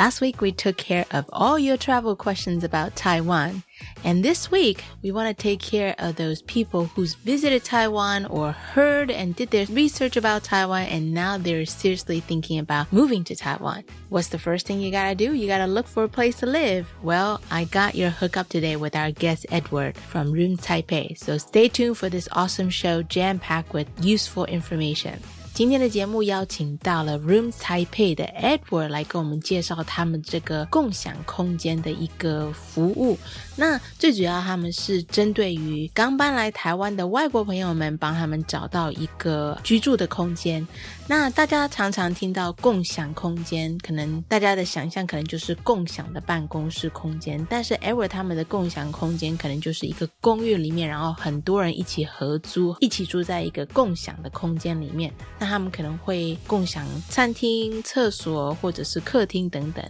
Last week, we took care of all your travel questions about Taiwan. And this week, we want to take care of those people who's visited Taiwan or heard and did their research about Taiwan and now they're seriously thinking about moving to Taiwan. What's the first thing you gotta do? You gotta look for a place to live. Well, I got your hookup today with our guest Edward from Room Taipei. So stay tuned for this awesome show jam packed with useful information. 今天的节目邀请到了 Room Taipei 的 Edward 来跟我们介绍他们这个共享空间的一个服务。那最主要，他们是针对于刚搬来台湾的外国朋友们，帮他们找到一个居住的空间。那大家常常听到共享空间，可能大家的想象可能就是共享的办公室空间，但是 Ever 他们的共享空间可能就是一个公寓里面，然后很多人一起合租，一起住在一个共享的空间里面。那他们可能会共享餐厅、厕所或者是客厅等等。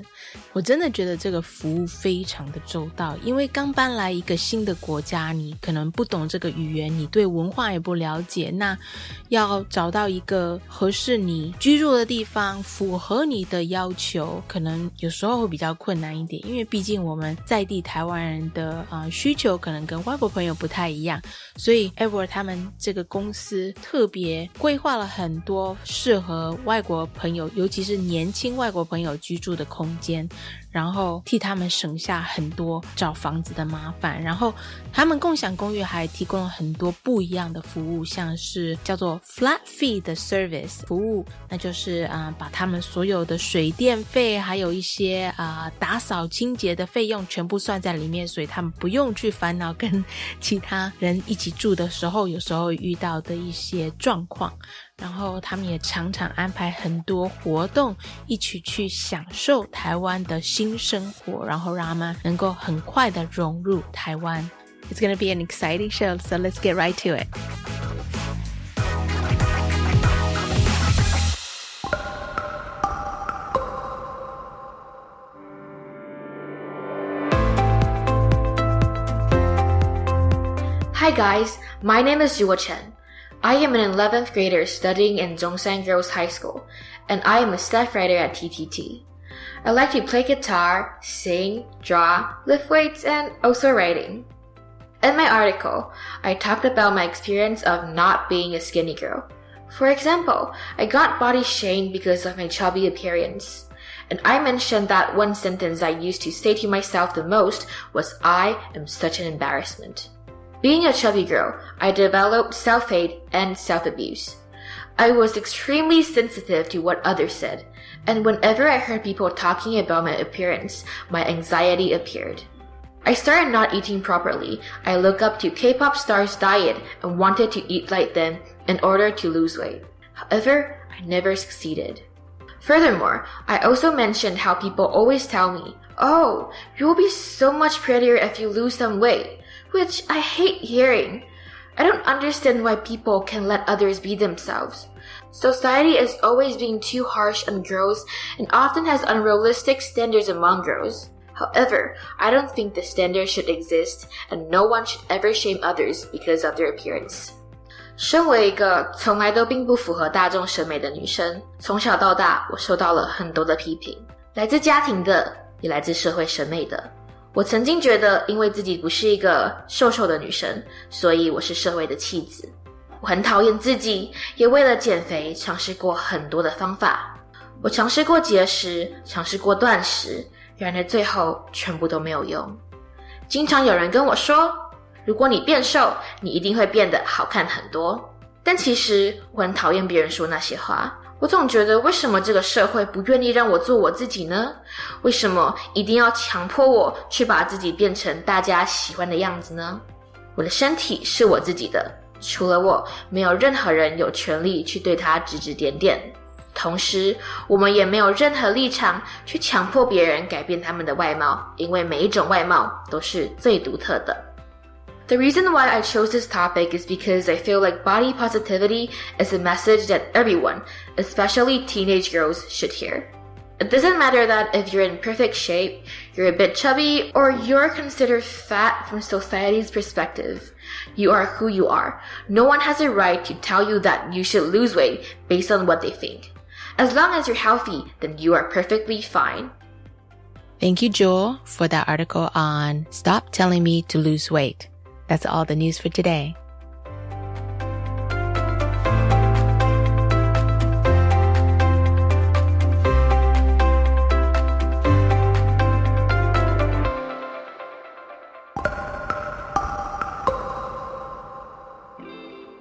我真的觉得这个服务非常的周到，因为刚搬来一个新的国家，你可能不懂这个语言，你对文化也不了解，那要找到一个合适。是你居住的地方符合你的要求，可能有时候会比较困难一点，因为毕竟我们在地台湾人的啊需求可能跟外国朋友不太一样，所以 Ever 他们这个公司特别规划了很多适合外国朋友，尤其是年轻外国朋友居住的空间。然后替他们省下很多找房子的麻烦，然后他们共享公寓还提供了很多不一样的服务，像是叫做 flat fee 的 service 服务，那就是啊把他们所有的水电费，还有一些啊打扫清洁的费用全部算在里面，所以他们不用去烦恼跟其他人一起住的时候，有时候遇到的一些状况。然后他们也常常安排很多活动，一起去享受台湾的新生活，然后让他们能够很快的融入台湾。It's gonna be an exciting show, so let's get right to it. Hi guys, my name is Yua Chen. I am an 11th grader studying in Zhongshan Girls High School, and I am a staff writer at TTT. I like to play guitar, sing, draw, lift weights, and also writing. In my article, I talked about my experience of not being a skinny girl. For example, I got body shamed because of my chubby appearance. And I mentioned that one sentence I used to say to myself the most was, I am such an embarrassment. Being a chubby girl, I developed self-hate and self-abuse. I was extremely sensitive to what others said, and whenever I heard people talking about my appearance, my anxiety appeared. I started not eating properly. I looked up to K-pop stars' diet and wanted to eat like them in order to lose weight. However, I never succeeded. Furthermore, I also mentioned how people always tell me, Oh, you'll be so much prettier if you lose some weight which I hate hearing. I don't understand why people can let others be themselves. Society is always being too harsh on girls and often has unrealistic standards among girls. However, I don't think the standard should exist and no one should ever shame others because of their appearance. 身为一个从来都并不符合大众审美的女生，从小到大我受到了很多的批评，来自家庭的，也来自社会审美的。 我曾经觉得，因为自己不是一个瘦瘦的女生，所以我是社会的弃子。我很讨厌自己，也为了减肥尝试过很多的方法。我尝试过节食，尝试过断食，然而最后全部都没有用。经常有人跟我说：“如果你变瘦，你一定会变得好看很多。但其实我很讨厌别人说那些话。我总觉得，为什么这个社会不愿意让我做我自己呢？为什么一定要强迫我去把自己变成大家喜欢的样子呢？我的身体是我自己的，除了我，没有任何人有权利去对他指指点点。同时，我们也没有任何立场去强迫别人改变他们的外貌，因为每一种外貌都是最独特的。The reason why I chose this topic is because I feel like body positivity is a message that everyone, especially teenage girls, should hear. It doesn't matter that if you're in perfect shape, you're a bit chubby, or you're considered fat from society's perspective. You are who you are. No one has a right to tell you that you should lose weight based on what they think. As long as you're healthy, then you are perfectly fine. Thank you, Joel, for that article on Stop Telling Me to Lose Weight. That's all the news for today.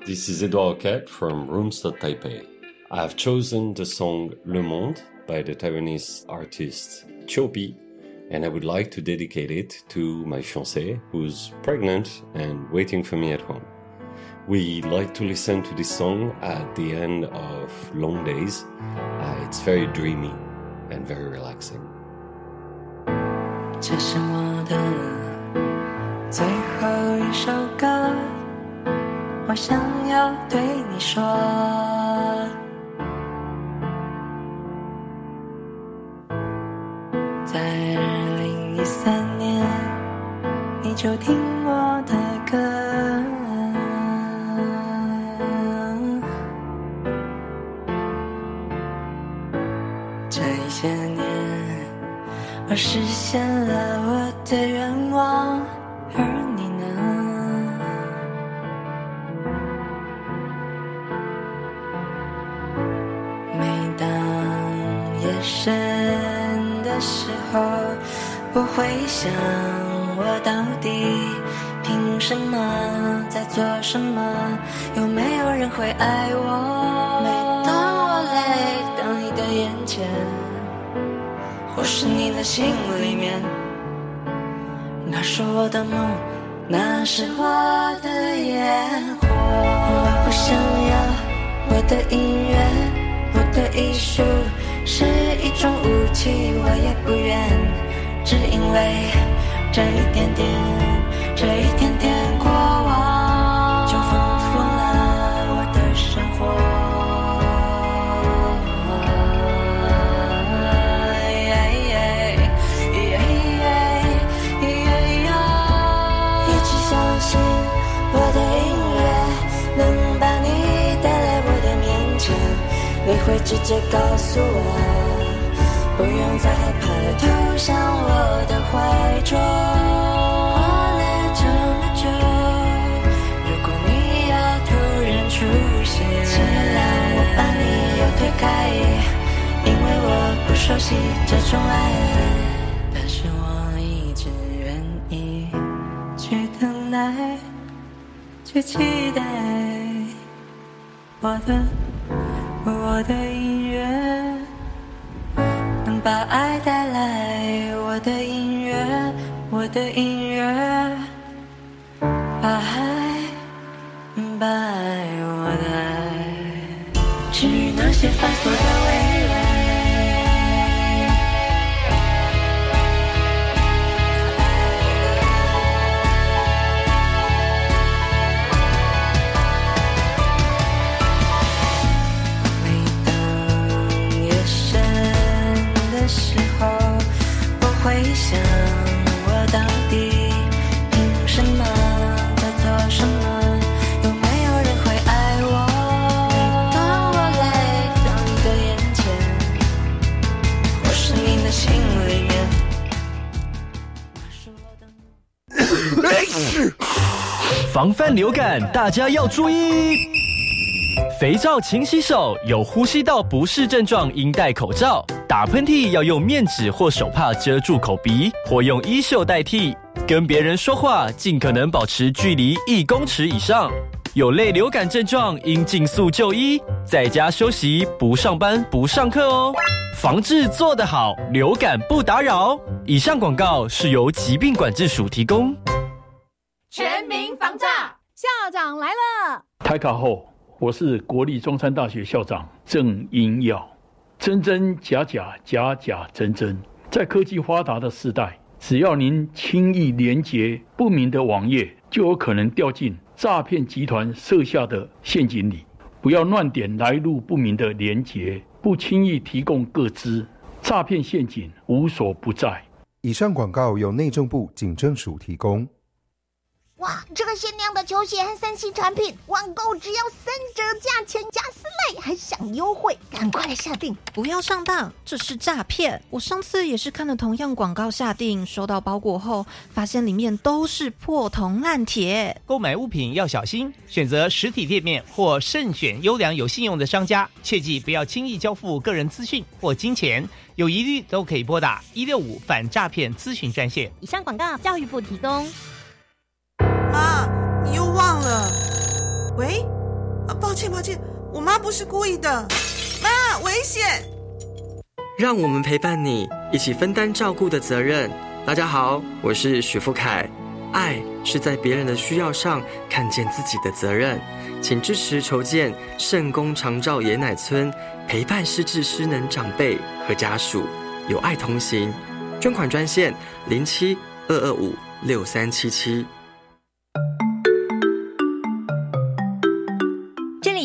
This is Edouard Cap from Rooms.Taipei. I have chosen the song Le Monde by the Taiwanese artist Chiu Pi and I would like to dedicate it to my fiancée who's pregnant and waiting for me at home. We like to listen to this song at the end of long days. Uh, it's very dreamy and very relaxing. 这是我的最后一首歌，我想要对你说。 第三年，你就听我的歌，这些年，我实现了我的愿望，而你呢？每当夜深的时候，我会想。我到底凭什么在做什么？有没有人会爱我？每当我累到你的眼前，或是你的心里面，那是我的梦，那是我的烟火。我不想要我的音乐，我的艺术是一种武器，我也不愿，只因为。这一点点，这一点点过往，就丰富了我的生活。一直相信我的音乐能把你带来我的面前，你会直接告诉我，不用再害怕，投向我的怀中。过了这么久，如果你要突然出现，请原谅我把你又推开，因为我不熟悉这种爱。但是我一直愿意去等待，去期待。我的，我的音乐。把爱带来，我的音乐我的音乐把爱把爱我的爱，至于那些繁琐的 防范流感，大家要注意。肥皂勤洗手，有呼吸道不适症状应戴口罩。打喷嚏要用面纸或手帕遮住口鼻，或用衣袖代替。跟别人说话尽可能保持距离一公尺以上。有类流感症状应尽速就医，在家休息，不上班不上课哦。防治做得好，流感不打扰。以上广告是由疾病管制署提供。全民防诈，校长来了。开卡后，我是国立中山大学校长郑英耀。真真假假，假假真真，在科技发达的时代，只要您轻易连接不明的网页，就有可能掉进诈骗集团设下的陷阱里。不要乱点来路不明的连接，不轻易提供个资，诈骗陷阱无所不在。以上广告由内政部警政署提供。哇，这个限量的球鞋和三 C 产品，网购只要三折价钱加四类，还享优惠，赶快来下定！不要上当，这是诈骗！我上次也是看了同样广告下定，收到包裹后，发现里面都是破铜烂铁。购买物品要小心，选择实体店面或慎选优良有信用的商家，切记不要轻易交付个人资讯或金钱，有疑虑都可以拨打一六五反诈骗咨询专线。以上广告，教育部提供。妈，你又忘了？喂，啊，抱歉抱歉，我妈不是故意的。妈，危险！让我们陪伴你，一起分担照顾的责任。大家好，我是许富凯。爱是在别人的需要上看见自己的责任，请支持筹建圣公长照爷奶村，陪伴失智失能长辈和家属，有爱同行。捐款专线零七二二五六三七七。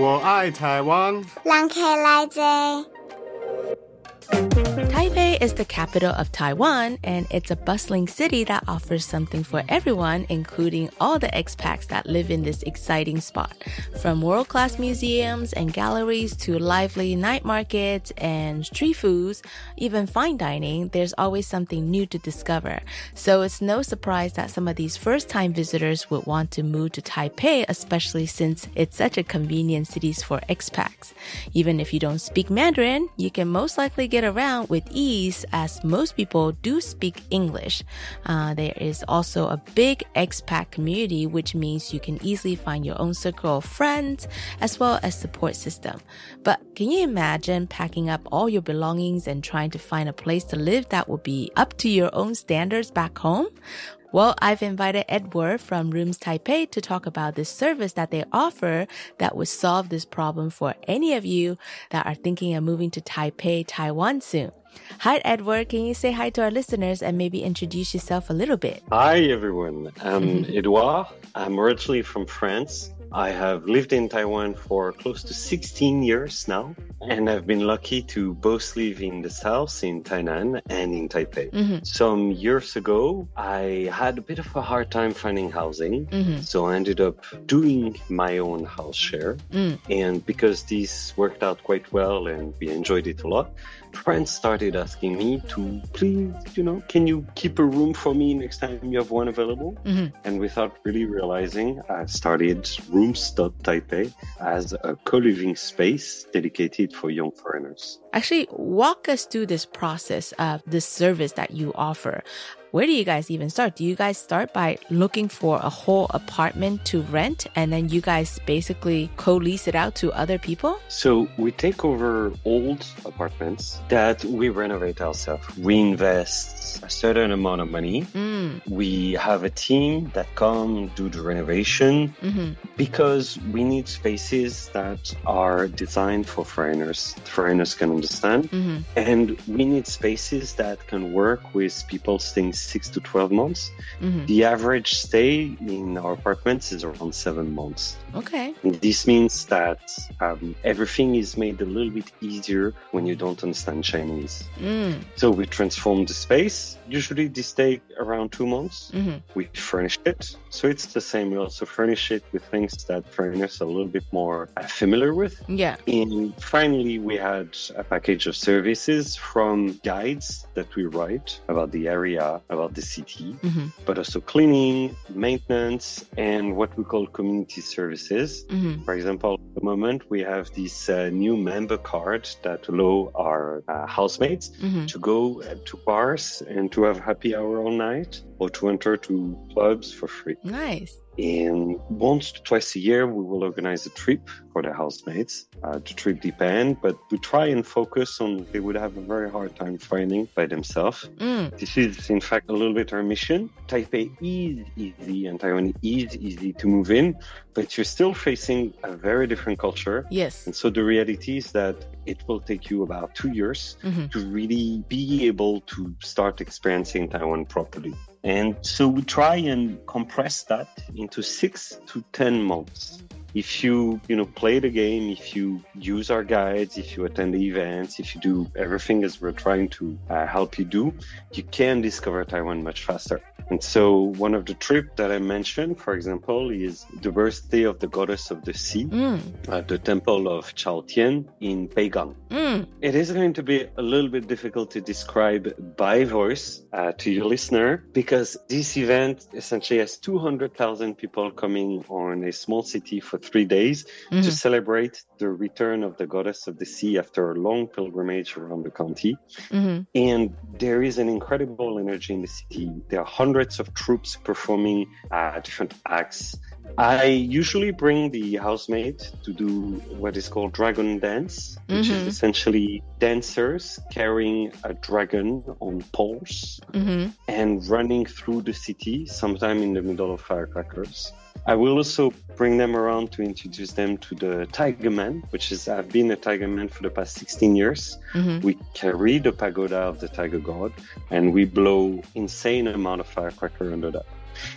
我爱台湾。兰克来着。Taipei is the capital of Taiwan, and it's a bustling city that offers something for everyone, including all the expats that live in this exciting spot. From world class museums and galleries to lively night markets and street foods, even fine dining, there's always something new to discover. So it's no surprise that some of these first time visitors would want to move to Taipei, especially since it's such a convenient city for expats. Even if you don't speak Mandarin, you can most likely get around with ease as most people do speak English. Uh, there is also a big expat community, which means you can easily find your own circle of friends as well as support system. But can you imagine packing up all your belongings and trying to find a place to live that would be up to your own standards back home? Well, I've invited Edward from Rooms Taipei to talk about this service that they offer that would solve this problem for any of you that are thinking of moving to Taipei, Taiwan soon. Hi, Edward. Can you say hi to our listeners and maybe introduce yourself a little bit? Hi, everyone. I'm Edouard. I'm originally from France. I have lived in Taiwan for close to 16 years now, and I've been lucky to both live in the south, in Tainan, and in Taipei. Mhm. Some years ago, I had a bit of a hard time finding housing, Mhm. so I ended up doing my own house share. Mm. And because this worked out quite well and we enjoyed it a lot, friends started asking me to please, you know, can you keep a room for me next time you have one available? Mhm. And without really realizing, I started Rooms.Taipei as a co living space dedicated for young foreigners. Actually, walk us through this process of this service that you offer. Where do you guys even start? Do you guys start by looking for a whole apartment to rent and then you guys basically co lease it out to other people? So we take over old apartments that we renovate ourselves. We invest a certain amount of money. Mm. We have a team that come do the renovation hmm because we need spaces that are designed for foreigners. Foreigners can understand. hmm And we need spaces that can work with people's staying six to 12 months. Mhm. The average stay in our apartments is around seven months. Okay. This means that um, everything is made a little bit easier when you don't understand Chinese. Mm. So we transform the space. Usually this take around two months. Mhm. We furnish it. So it's the same. We also furnish it with things that foreigners are a little bit more uh, familiar with. Yeah. And finally, we had a package of services from guides that we write about the area, about the city, Mhm. but also cleaning, maintenance, and what we call community services. Mhm. For example, at the moment, we have this uh, new member card that allow our uh, housemates Mhm. to go uh, to bars and to have happy hour all night or to enter to clubs for free. Nice. And once to twice a year, we will organize a trip for the housemates. Uh, the trip depend, but we try and focus on they would have a very hard time finding by themselves. Mm. This is, in fact, a little bit our mission. Taipei is easy and Taiwan is easy to move in, but you're still facing a very different culture. Yes. And so the reality is that it will take you about two years Mhm. to really be able to start experiencing Taiwan properly. And so we try and compress that into six to 10 months. If you, you know, play the game, if you use our guides, if you attend the events, if you do everything as we're trying to uh, help you do, you can discover Taiwan much faster. And so one of the trips that I mentioned, for example, is the birthday of the goddess of the sea, Mm. at the temple of Chao Tian in Beigang. Mm. It is going to be a little bit difficult to describe by voice uh, to your listener because this event essentially has 200,000 people coming on a small city for three days to Mhm. celebrate the return of the goddess of the sea after a long pilgrimage around the county. Mhm. And there is an incredible energy in the city. There are hundreds of troops performing uh, different acts. I usually bring the housemaid to do what is called dragon dance, which Mhm. is essentially dancers carrying a dragon on poles Mhm. and running through the city, sometime in the middle of firecrackers. I will also bring them around to introduce them to the Tiger Man, which is I've been a Tiger Man for the past 16 years. Mhm. We carry the pagoda of the Tiger God, and we blow insane amount of firecracker under that.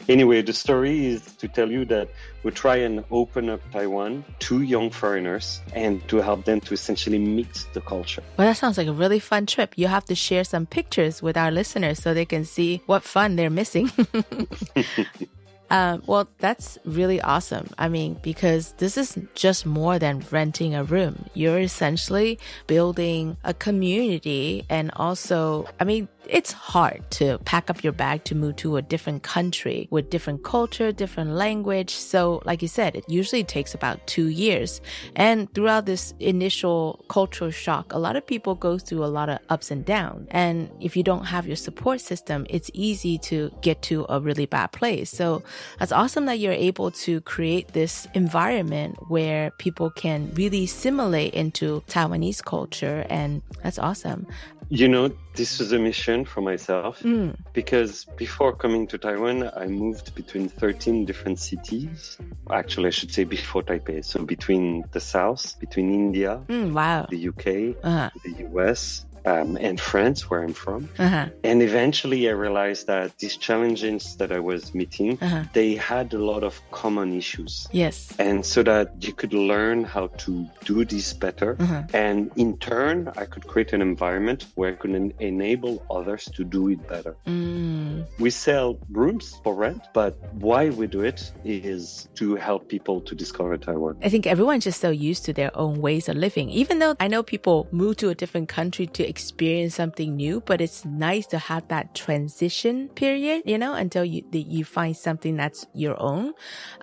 Anyway, the story is to tell you that we try and open up Taiwan to young foreigners and to help them to essentially meet the culture. Well, that sounds like a really fun trip. You have to share some pictures with our listeners so they can see what fun they're missing. Um, well, that's really awesome. I mean, because this is just more than renting a room. You're essentially building a community and also, I mean, it's hard to pack up your bag to move to a different country with different culture, different language. So, like you said, it usually takes about two years. And throughout this initial cultural shock, a lot of people go through a lot of ups and downs. And if you don't have your support system, it's easy to get to a really bad place. So, that's awesome that you're able to create this environment where people can really simulate into Taiwanese culture. And that's awesome. You know, this was a mission for myself Mm. because before coming to Taiwan, I moved between 13 different cities. Actually, I should say before Taipei. So between the south, between India, Mm, wow. the UK, Uh-huh. the US, um, and France, where I'm from. Uh-huh. And eventually I realized that these challenges that I was meeting, Uh-huh. they had a lot of common issues. Yes. And so that you could learn how to do this better. Uh-huh. And in turn, I could create an environment where I could en- enable others to do it better. Mm. We sell rooms for rent, but why we do it is to help people to discover Taiwan. I think everyone's just so used to their own ways of living. Even though I know people move to a different country to experience something new, but it's nice to have that transition period, you know, until you you find something that's your own.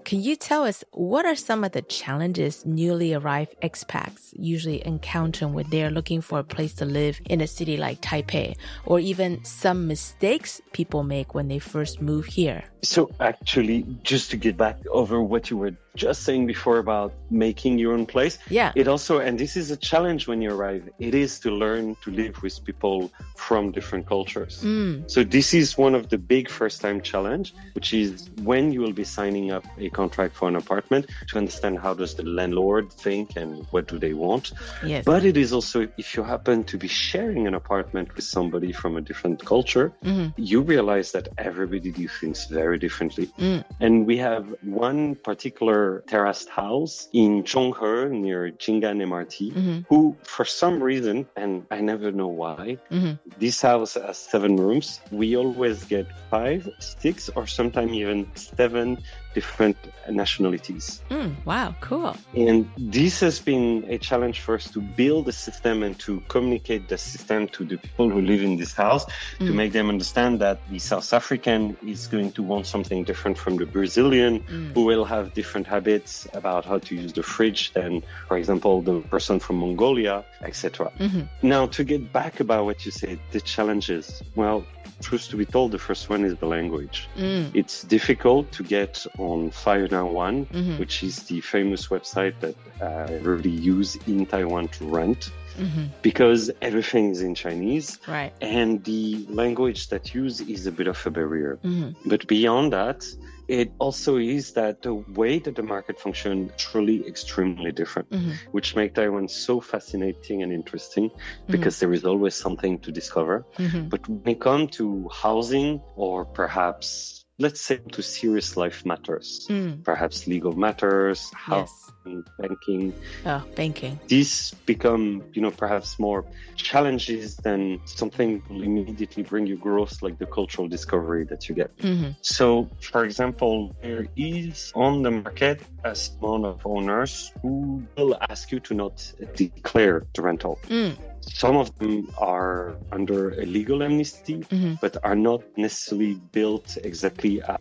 Can you tell us what are some of the challenges newly arrived expats usually encounter when they're looking for a place to live in a city like Taipei, or even some mistakes people make when they first move here? So actually, just to get back over what you were just saying before about making your own place. Yeah. It also, and this is a challenge when you arrive, it is to learn to live with people from different cultures. Mm. So this is one of the big first time challenge, which is when you will be signing up a contract for an apartment to understand how does the landlord think and what do they want. Yes. But it is also if you happen to be sharing an apartment with somebody from a different culture, Mhm. you realize that everybody do things very differently. Mm. And we have one particular terraced house in Zhonghe near Jingan MRT, Mhm. who for some reason, and I never know why, Mhm. this house has seven rooms. We always get five, six, or sometimes even seven different nationalities. Mm, wow, cool. And this has been a challenge for us to build a system and to communicate the system to the people who live in this house to Mm. make them understand that the South African is going to want something different from the Brazilian, Mm. who will have different habits about how to use the fridge than, for example, the person from Mongolia, etc. Mhm. Now, to get back about what you said, the challenges. Well, truth to be told, the first one is the language. Mm. It's difficult to get on 591, Mhm. which is the famous website that uh, everybody use in Taiwan to rent, Mhm. because everything is in Chinese, Right. and the language that used is a bit of a barrier. Mhm. But beyond that, it also is that the way that the market function truly extremely different, Mhm. which make Taiwan so fascinating and interesting because there is always something to discover. Mhm. But when it comes to housing or perhaps let's say to serious life matters, Mm. perhaps legal matters, Yes. housing, banking, Oh, banking. these become, you know, perhaps more challenges than something will immediately bring you growth like the cultural discovery that you get. Mhm. So, for example, there is on the market a amount of owners who will ask you to not declare the rental. Mm. Some of them are under a legal amnesty, Mhm. but are not necessarily built exactly at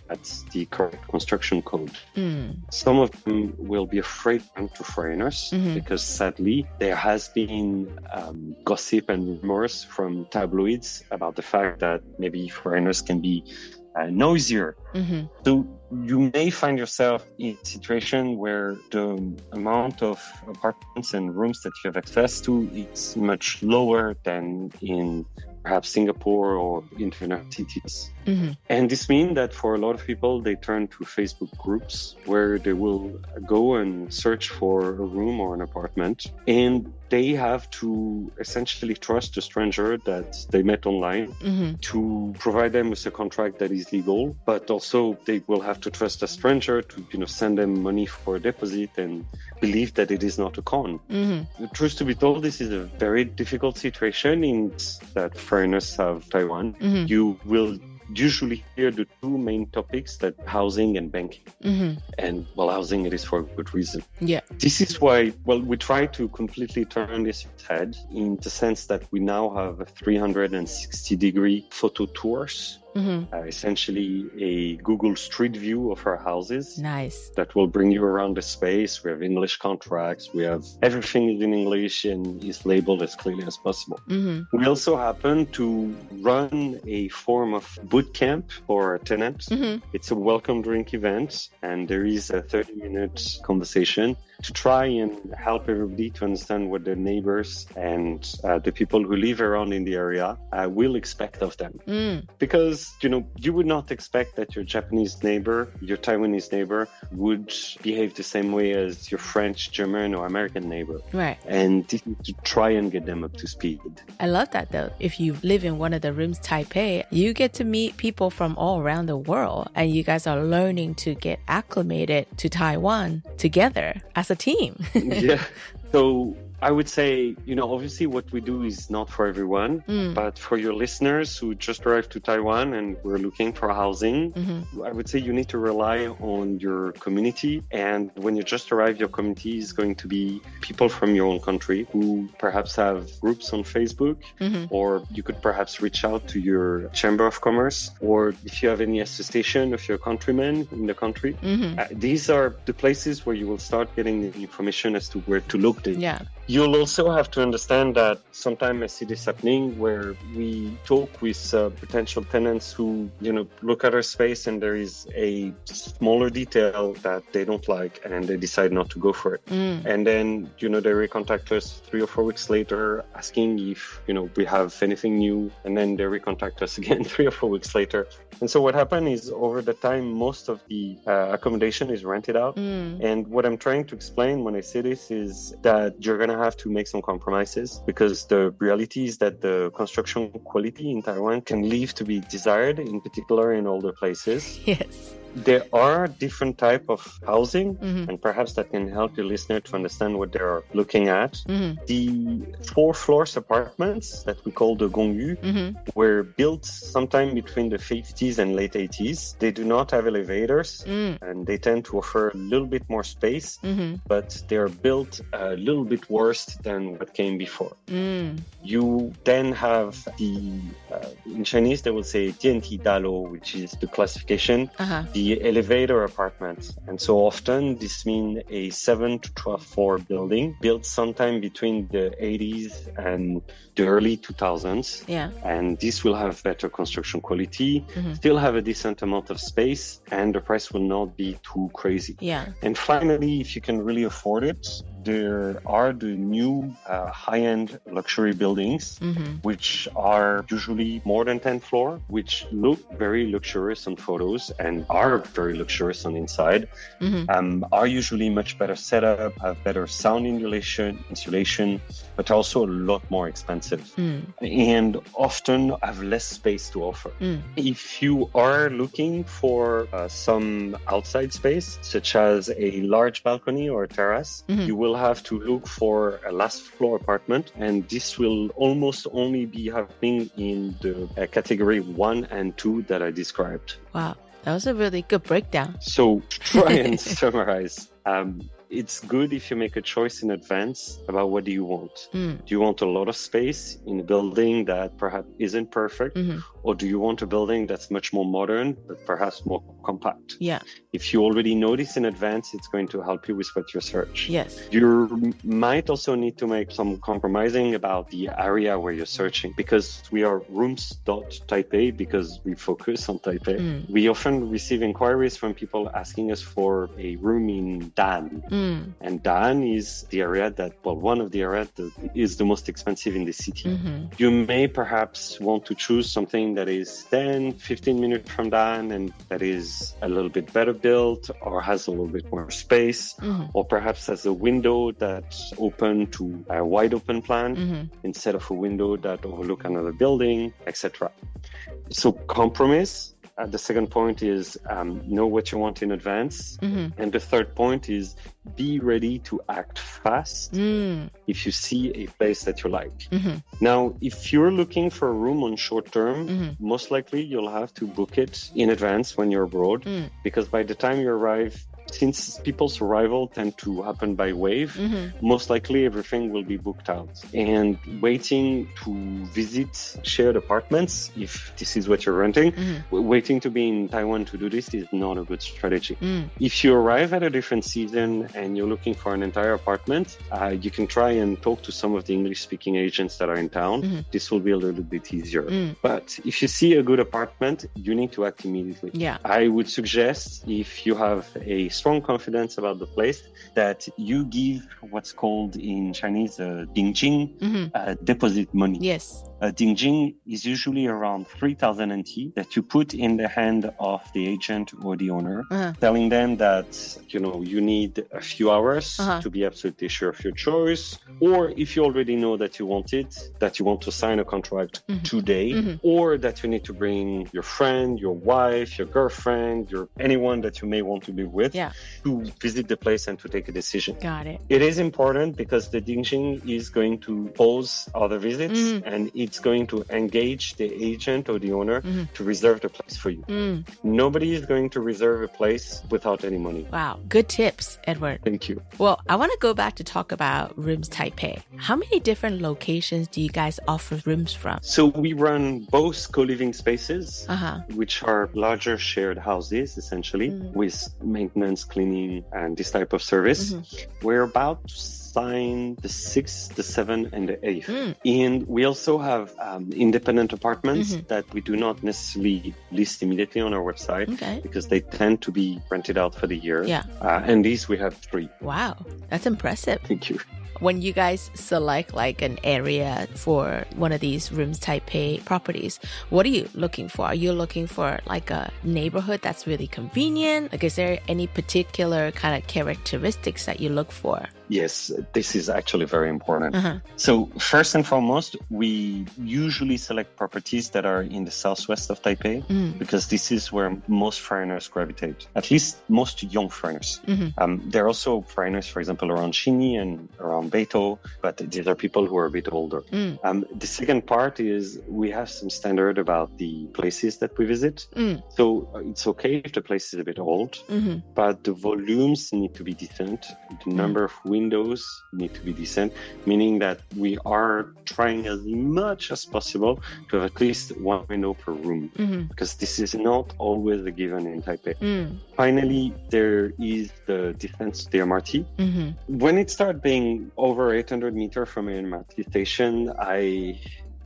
the correct construction code. Mm. Some of them will be afraid to come to foreigners Mhm. because sadly there has been um, gossip and rumors from tabloids about the fact that maybe foreigners can be noisier. Mhm. So you may find yourself in a situation where the amount of apartments and rooms that you have access to is much lower than in perhaps Singapore or internet cities. Mhm. And this means that for a lot of people, they turn to Facebook groups where they will go and search for a room or an apartment. And they have to essentially trust a stranger that they met online Mhm. to provide them with a contract that is legal, but also they will have to trust a stranger to, you know, send them money for a deposit and believe that it is not a con. Mhm. The truth to be told, this is a very difficult situation in that foreigners have Taiwan. Mhm. You will usually hear the two main topics that housing and banking. Mhm. And well, housing it is for a good reason. Yeah. This is why, well, we try to completely turn this head in the sense that we now have a 360 degree photo tours, Mhm. uh, essentially a Google Street View of our houses Nice. that will bring you around the space. We have English contracts. We have everything is in English and is labeled as clearly as possible. Mhm. We also happen to run a form of boot camp for our tenants. Mhm. It's a welcome drink event, and there is a 30 minute conversation to try and help everybody to understand what their neighbors and uh, the people who live around in the area uh, will expect of them. Mm. Because, you know, you would not expect that your Japanese neighbor, your Taiwanese neighbor, would behave the same way as your French, German, or American neighbor. Right. And to try and get them up to speed. I love that though. If you live in one of the rooms Taipei, you get to meet people from all around the world and you guys are learning to get acclimated to Taiwan together as a team. yeah. So I would say, you know, obviously what we do is not for everyone, Mm. but for your listeners who just arrived to Taiwan and we're looking for housing, Mhm. I would say you need to rely on your community. And when you just arrive, your community is going to be people from your own country who perhaps have groups on Facebook, Mhm. or you could perhaps reach out to your Chamber of Commerce, or if you have any association of your countrymen in the country. Mhm. Uh, these are the places where you will start getting the information as to where to look. Yeah. You'll also have to understand that sometimes I see this happening where we talk with uh, potential tenants who, you know, look at our space and there is a smaller detail that they don't like and they decide not to go for it. Mm. And then, you know, they recontact us three or four weeks later asking if, you know, we have anything new. And then they recontact us again three or four weeks later. And so what happened is over the time, most of the uh, accommodation is rented out. Mm. And what I'm trying to explain when I say this is that you're going to have to make some compromises because the reality is that the construction quality in Taiwan can leave to be desired, in particular in older places. Yes there are different type of housing mm-hmm. and perhaps that can help the listener to understand what they're looking at mm-hmm. the four floors apartments that we call the gongyu mm-hmm. were built sometime between the 50s and late 80s they do not have elevators mm. and they tend to offer a little bit more space mm-hmm. but they're built a little bit worse than what came before mm. you then have the uh, in chinese they will say tianti dalo which is the classification uh-huh. the elevator apartment. And so often this means a 7 to 12 floor building built sometime between the 80s and the early 2000s. Yeah. And this will have better construction quality, Mhm. still have a decent amount of space, and the price will not be too crazy. Yeah. And finally, if you can really afford it, there are the new uh, high-end luxury buildings, Mhm. which are usually more than 10 floor, which look very luxurious on photos and are very luxurious on inside. Mhm. Um, are usually much better setup, have better sound insulation, insulation, but also a lot more expensive Mm. and often have less space to offer. Mm. If you are looking for uh, some outside space, such as a large balcony or a terrace, Mhm. you will have to look for a last floor apartment, and this will almost only be happening in the uh, category one and two that I described. Wow. That was a really good breakdown. So to try and summarize. Um, it's good if you make a choice in advance about what do you want. Mm. Do you want a lot of space in a building that perhaps isn't perfect? Mhm. Or do you want a building that's much more modern, but perhaps more compact? Yeah. If you already know this in advance, it's going to help you with what you search. Yes. You might also need to make some compromising about the area where you're searching because we are rooms.taipei because we focus on Taipei. Mm. We often receive inquiries from people asking us for a room in Da'an. Mm. And Da'an is the area that, well, one of the areas that is the most expensive in the city. Mhm. You may perhaps want to choose something that is 10, 15 minutes from Da'an and that is a little bit better built or has a little bit more space Mhm. or perhaps has a window that's open to a wide open plan Mhm. instead of a window that overlook another building, etc. So compromise. Uh, the second point is um, know what you want in advance. Mhm. And the third point is be ready to act fast Mm. if you see a place that you like. Mhm. Now, if you're looking for a room on short term, Mhm. most likely you'll have to book it in advance when you're abroad Mm. because by the time you arrive, since people's arrival tend to happen by wave, Mhm. most likely everything will be booked out. And waiting to visit shared apartments, if this is what you're renting, Mhm. waiting to be in Taiwan to do this is not a good strategy. Mm. If you arrive at a different season and you're looking for an entire apartment, uh, you can try and talk to some of the English speaking agents that are in town. Mhm. This will be a little bit easier. Mm. But if you see a good apartment, you need to act immediately. Yeah. I would suggest if you have a strong confidence about the place that you give what's called in Chinese a dingjing, Mhm. uh, deposit money. Yes. A dingjing is usually around 3000 NT that you put in the hand of the agent or the owner, Uh-huh. telling them that, you know, you need a few hours Uh-huh. to be absolutely sure of your choice. Or if you already know that you want it, that you want to sign a contract Mhm. today, Mhm. or that you need to bring your friend, your wife, your girlfriend, your anyone that you may want to live with Yeah. to visit the place and to take a decision. Got it. It is important because the Dingjing is going to pose other visits Mhm. and it's going to engage the agent or the owner Mhm. to reserve the place for you. Mm. Nobody is going to reserve a place without any money. Wow. Good tips, Edward. Thank you. Well, I want to go back to talk about Rooms Taipei. How many different locations do you guys offer rooms from? So we run both co-living spaces, Uh-huh. which are larger shared houses, essentially, Mm. with maintenance, cleaning, and this type of service. Mhm. We're about the 6th, the 7th, and the 8th. And we also have um, independent apartments Mhm. that we do not necessarily list immediately on our website Okay. because they tend to be rented out for the year. Yeah. Uh, and these we have three. Wow, that's impressive. Thank you. When you guys select like an area for one of these rooms Taipei properties, what are you looking for? Are you looking for like a neighborhood that's really convenient? Like, is there any particular kind of characteristics that you look for? Yes, this is actually very important. Uh-huh. So, first and foremost, we usually select properties that are in the southwest of Taipei Mm. because this is where most foreigners gravitate, at least most young foreigners. Mhm. Um, there are also foreigners, for example, around Xinyi and around Beitou, but these are people who are a bit older. Mm. Um, the second part is we have some standard about the places that we visit. Mm. So, uh, it's okay if the place is a bit old, Mhm. but the volumes need to be decent. The number of windows need to be decent, meaning that we are trying as much as possible to have at least one window per room, Mhm. because this is not always a given in Taipei. Mm. Finally, there is the distance to the MRT. Mhm. When it started being over 800 meters from an MRT station, I.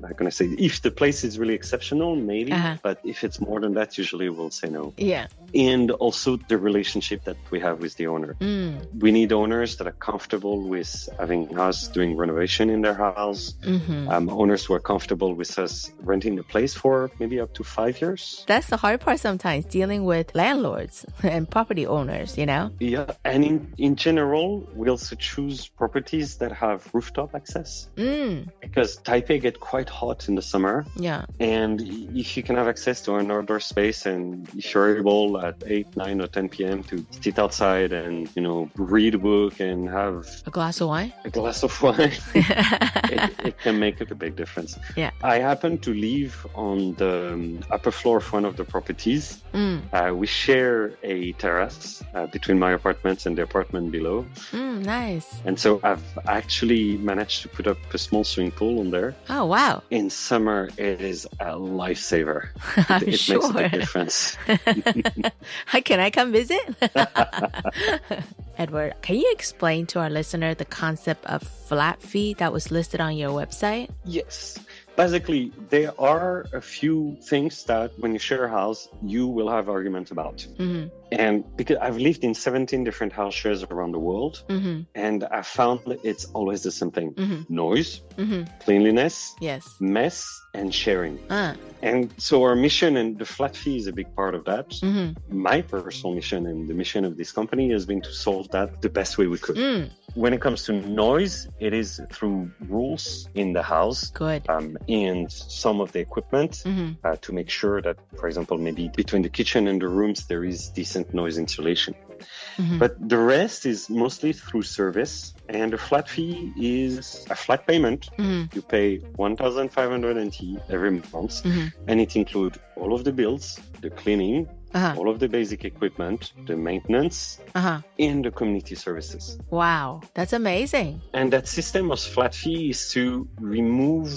I'm gonna say if the place is really exceptional, maybe, Uh-huh. but if it's more than that, usually we'll say no Yeah. And also the relationship that we have with the owner. Mm. We need owners that are comfortable with having us doing renovation in their house, Mhm. um, owners who are comfortable with us renting the place for maybe up to five years. That's the hard part sometimes dealing with landlords and property owners, you know? Yeah, and in, in general, we also choose properties that have rooftop access Mm. because Taipei get quite hot in the summer. Yeah. And if you can have access to an outdoor space and if you're able at 8, 9 or 10 p.m. to sit outside and, you know, read a book and have A glass of wine? a glass of wine, it, it can make a big difference. Yeah. I happen to live on the um, upper floor of one of the properties. Mm. Uh, we share a terrace uh, between my apartment and the apartment below. Mm, nice. And so I've actually managed to put up a small swimming pool on there. Oh, wow. In summer, it is a lifesaver. It it sure. makes a big difference. Can I come visit? Edouard, can you explain to our listener the concept of flat fee that was listed on your website? Yes. Basically, there are a few things that when you share a house, you will have arguments about. Mm-hmm. And because I've lived in 17 different house shares around the world, Mm-hmm. and I found that it's always the same thing Mhm. noise, Mm-hmm. cleanliness, Yes. mess, and sharing. Ah. And so our mission and the flat fee is a big part of that. Mm-hmm. My personal mission and the mission of this company has been to solve that the best way we could. Mm. When it comes to noise, it is through rules in the house Good. um, and some of the equipment Mm-hmm. uh, to make sure that, for example, maybe between the kitchen and the rooms, there is decent noise insulation. Mhm. But the rest is mostly through service. And the flat fee is a flat payment. Mhm. You pay 1,500 NT every month, Mhm. and it includes all of the bills, the cleaning, Uh-huh. all of the basic equipment, the maintenance, Uh-huh. and the community services. Wow. That's amazing. And that system of flat fee is to remove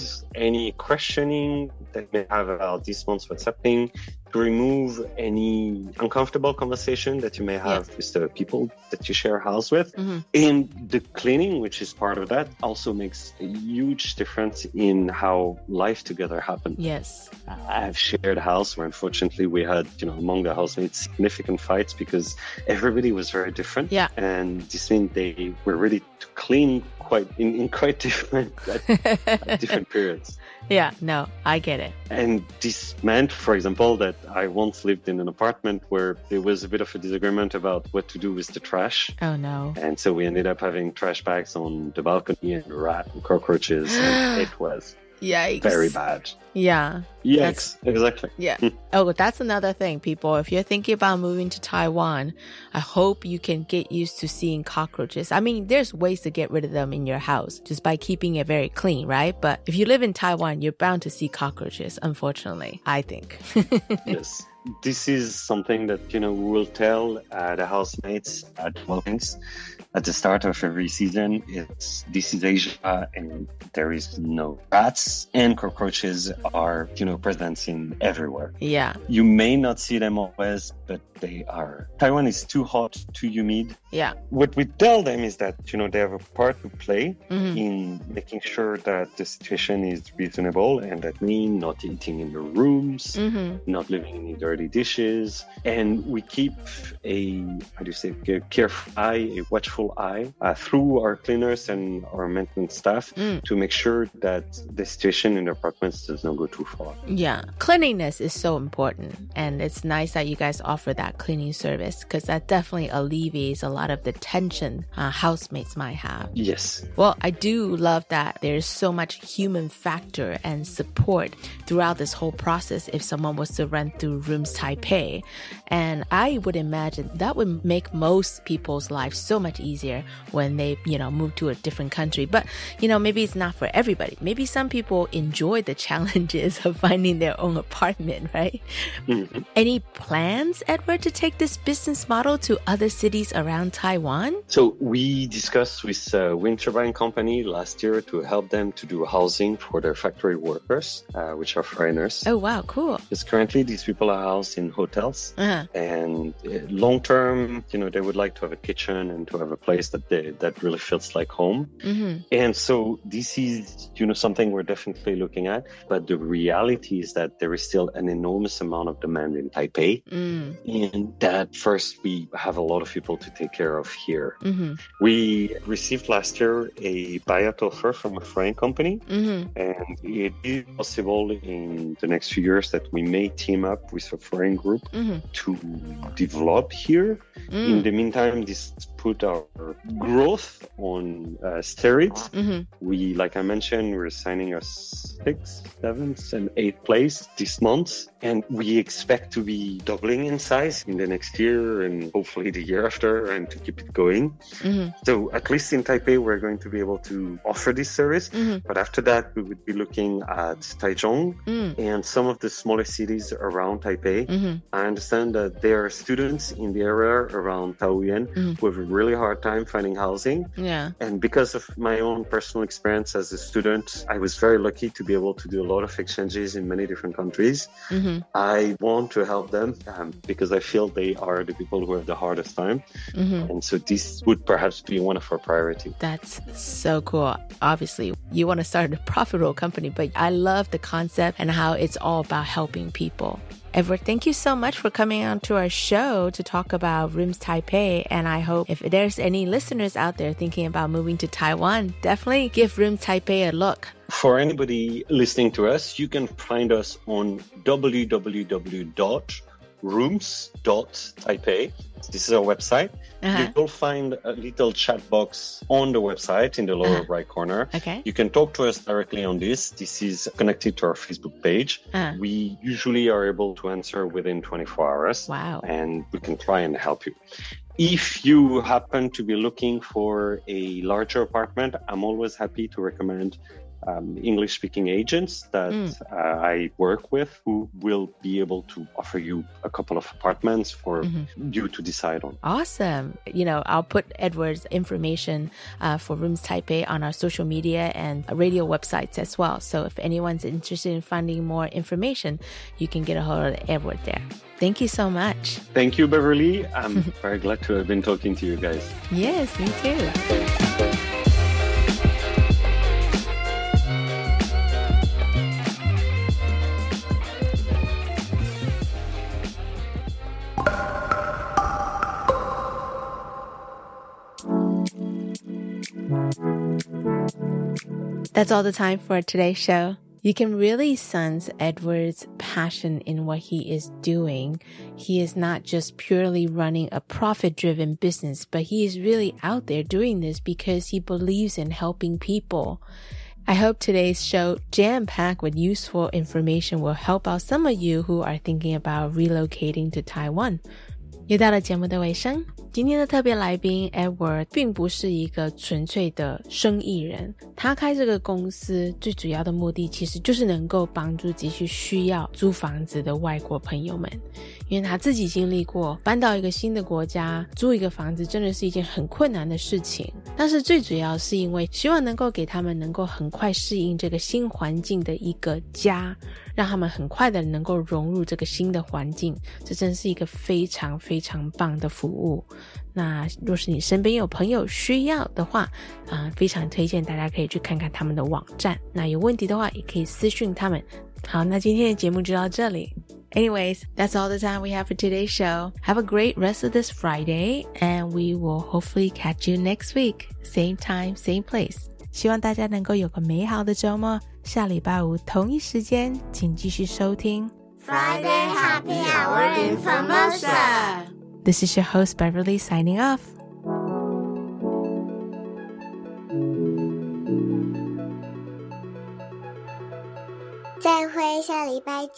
any questioning that may have about this month what's happening, remove any uncomfortable conversation that you may have with the people that you share a house with. Mhm. And the cleaning, which is part of that, also makes a huge difference in how life together happens. Yes. I've shared a house where unfortunately we had, you know, among the housemates significant fights because everybody was very different. Yeah. And this means they were ready to clean quite in, in quite different at, at different periods. Yeah. No, I get it. And this meant, for example, that I once lived in an apartment where there was a bit of a disagreement about what to do with the trash. Oh no. And so we ended up having trash bags on the balcony and rat and cockroaches. and it was Yikes. very bad. Yeah. Yes, exactly. Yeah. Oh, that's another thing, people. If you're thinking about moving to Taiwan, I hope you can get used to seeing cockroaches. I mean, there's ways to get rid of them in your house just by keeping it very clean, right? But if you live in Taiwan, you're bound to see cockroaches, unfortunately, I think. yes. This is something that, you know, we will tell uh, the housemates at dwellings. At the start of every season, it's this is Asia and there is no rats and cockroaches are, you know, present in everywhere. Yeah. You may not see them always, but they are. Taiwan is too hot, too humid. Yeah. What we tell them is that, you know, they have a part to play Mhm. in making sure that the situation is reasonable and that means not eating in the rooms, Mhm. not leaving any dirty dishes. And we keep a, how do you say, a careful eye, a watchful eye uh, through our cleaners and our maintenance staff Mm. to make sure that the situation in the apartments does not go too far. Yeah, cleanliness is so important, and it's nice that you guys offer that cleaning service because that definitely alleviates a lot of the tension uh, housemates might have. Yes. Well, I do love that there's so much human factor and support throughout this whole process if someone was to rent through Rooms Taipei. And I would imagine that would make most people's lives so much easier when they, you know, move to a different country. But, you know, maybe it's not for everybody. Maybe some people enjoy the challenges of finding their own apartment, right? Any plans, Edouard, to take this business model to other cities around Taiwan? So we discussed with uh, wind turbine company last year to help them to do housing for their factory workers, uh, which are foreigners. Oh, wow, cool. Because currently these people are housed in hotels, Uh-huh. and uh, long term, you know, they would like to have a kitchen and to have a place that they, that really feels like home. Mm-hmm. And so this is, you know, something we're definitely looking at. But the reality is that there is still an enormous amount of demand in Taipei. Mm. And that first, we have a lot of people to take care of here. Mm-hmm. We received last year a buyout offer from a foreign company. Mm-hmm. And it is possible in the next few years that we may team up with a foreign group Mm-hmm. to develop here. Mm. In the meantime, this put our growth on uh, steroids. Mm-hmm. We, like I mentioned, we're signing our sixth, seventh, and eighth place this month, and we expect to be doubling in size in the next year and hopefully the year after, and to keep it going. Mm-hmm. So, at least in Taipei, we're going to be able to offer this service. Mm-hmm. But after that, we would be looking at Taichung Mm. and some of the smaller cities around Taipei. Mm-hmm. I understand that there are students in the area around Taoyuan Mhm. who have a really hard time finding housing. Yeah. And because of my own personal experience as a student, I was very lucky to be able to do a lot of exchanges in many different countries. Mm-hmm. I want to help them um, because I feel they are the people who have the hardest time. Mm-hmm. And so this would perhaps be one of our priorities. That's so cool. Obviously, you want to start a profitable company, but I love the concept and how it's all about helping people. Edouard, thank you so much for coming on to our show to talk about Rooms Taipei. And I hope if there's any listeners out there thinking about moving to Taiwan, definitely give Rooms Taipei a look. For anybody listening to us, you can find us on www.rooms.taipei. This is our website. Uh-huh. You'll find a little chat box on the website in the lower right corner. Okay. You can talk to us directly on this. This is connected to our Facebook page. Uh. We usually are able to answer within 24 hours. Wow. And we can try and help you. If you happen to be looking for a larger apartment, I'm always happy to recommend um, English speaking agents that Mm. uh, I work with who will be able to offer you a couple of apartments for Mhm. you to decide on. Awesome. You know, I'll put Edouard's information uh, for Rooms Taipei on our social media and radio websites as well. So if anyone's interested in finding more information, you can get a hold of Edouard there. Thank you so much. Thank you, Beverly. I'm very glad to have been talking to you guys. Yes, me too. That's all the time for today's show. You can really sense Edouard's passion in what he is doing. He is not just purely running a profit driven business, but he is really out there doing this because he believes in helping people. I hope today's show, jam packed with useful information, will help out some of you who are thinking about relocating to Taiwan. 又到了节目的尾声，今天的特别来宾 Edward 并不是一个纯粹的生意人，他开这个公司最主要的目的其实就是能够帮助急需需要租房子的外国朋友们，因为他自己经历过搬到一个新的国家租一个房子真的是一件很困难的事情，但是最主要是因为希望能够给他们能够很快适应这个新环境的一个家。让他们很快的能够融入这个新的环境，这真是一个非常非常棒的服务。那若是你身边有朋友需要的话，啊，非常推荐大家可以去看看他们的网站。那有问题的话，也可以私讯他们。好，那今天的节目就到这里。Anyways, that's all the time we have for today's show. Have a great rest of this Friday, and we will hopefully catch you next week. Same time, same place. 希望大家能够有个美好的周末。下礼拜五同一时间，请继续收听 Friday Happy Hour in Formosa. This is your host Beverly signing off. 再会，下礼拜见。